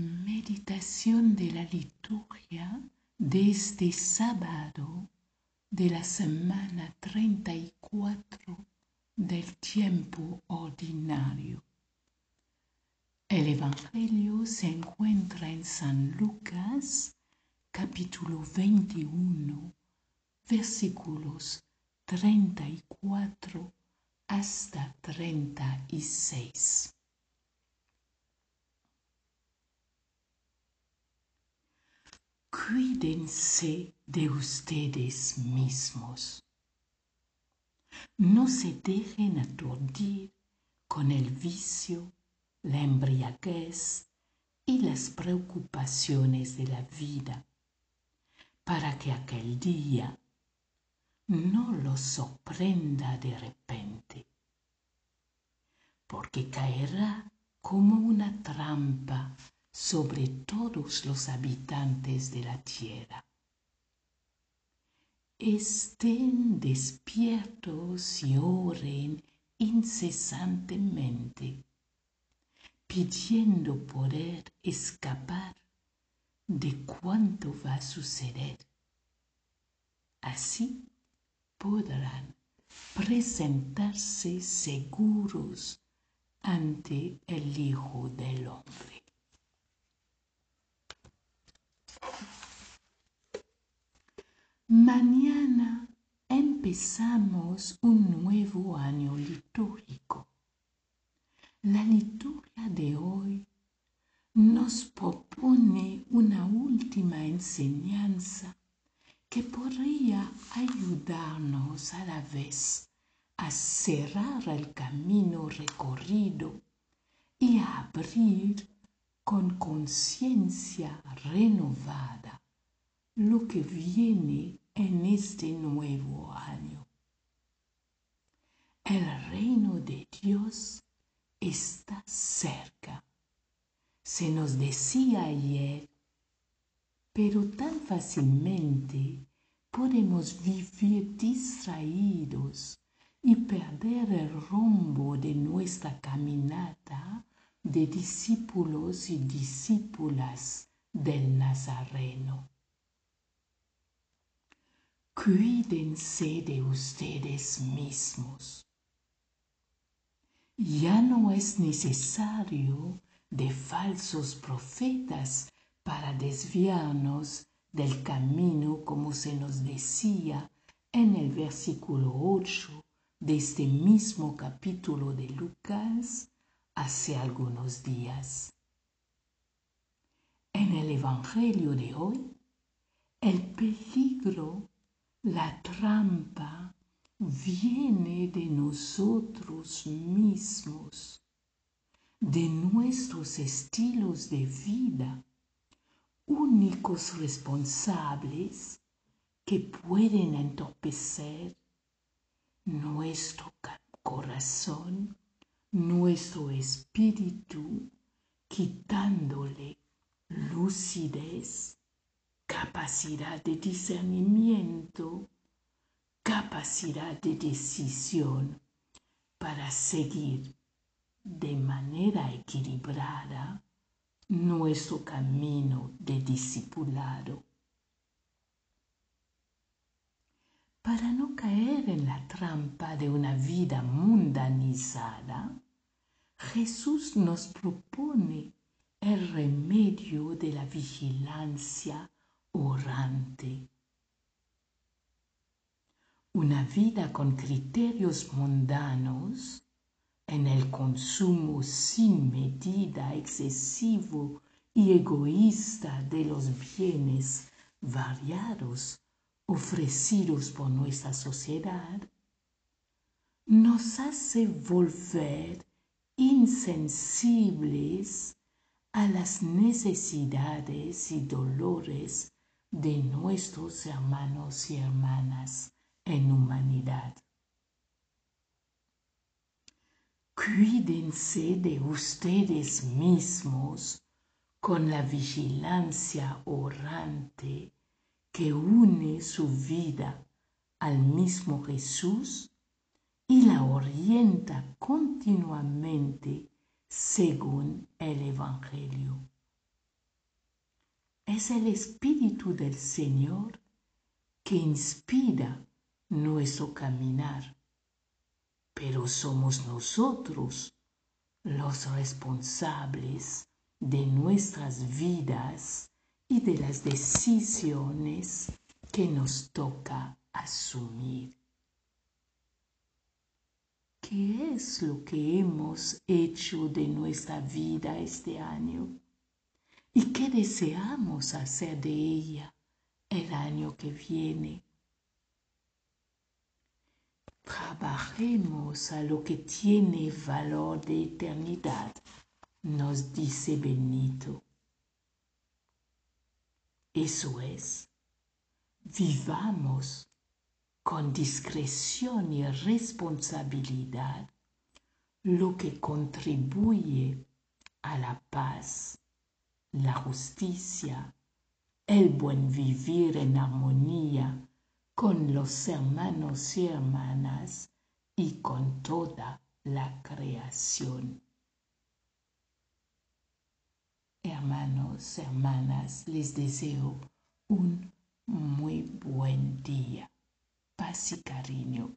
Meditación de la liturgia de este sábado de la semana 34 del tiempo ordinario. El Evangelio se encuentra en San Lucas capítulo 21 versículos 34 hasta 36. Cuídense de ustedes mismos. No se dejen aturdir con el vicio, la embriaguez y las preocupaciones de la vida, para que aquel día no los sorprenda de repente, porque caerá como una trampa sobre todos los habitantes de la tierra. Estén despiertos y oren incesantemente, pidiendo poder escapar de cuanto va a suceder. Así podrán presentarse seguros ante el Hijo del Hombre. Mañana empezamos un nuevo año litúrgico. La liturgia de hoy nos propone una última enseñanza que podría ayudarnos a la vez a cerrar el camino recorrido y a abrir con conciencia renovada lo que viene en este nuevo año. El reino de Dios está cerca. Se nos decía ayer, pero tan fácilmente podemos vivir distraídos y perder el rumbo de nuestra caminata de discípulos y discípulas del Nazareno. Cuídense de ustedes mismos. Ya no es necesario de falsos profetas para desviarnos del camino como se nos decía en el versículo 8 de este mismo capítulo de Lucas hace algunos días. En el Evangelio de hoy, el peligro la trampa viene de nosotros mismos, de nuestros estilos de vida, únicos responsables que pueden entorpecer nuestro corazón, nuestro espíritu, quitándole lucidez capacidad de discernimiento, capacidad de decisión para seguir de manera equilibrada nuestro camino de discipulado. Para no caer en la trampa de una vida mundanizada, Jesús nos propone el remedio de la vigilancia orante. Una vida con criterios mundanos en el consumo sin medida excesivo y egoísta de los bienes variados ofrecidos por nuestra sociedad, nos hace volver insensibles a las necesidades y dolores de nuestros hermanos y hermanas en humanidad. Cuídense de ustedes mismos con la vigilancia orante que une su vida al mismo Jesús y la orienta continuamente según el Evangelio. es el Espíritu del Señor que inspira nuestro caminar, pero somos nosotros los responsables de nuestras vidas y de las decisiones que nos toca asumir. ¿Qué es lo que hemos hecho de nuestra vida este año? ¿Y qué deseamos hacer de ella el año que viene? Trabajemos a lo que tiene valor de eternidad, nos dice Benito. Eso es, vivamos con discreción y responsabilidad lo que contribuye a la paz, la justicia, el buen vivir en armonía con los hermanos y hermanas y con toda la creación. Hermanas, les deseo un muy buen día. Paz y cariño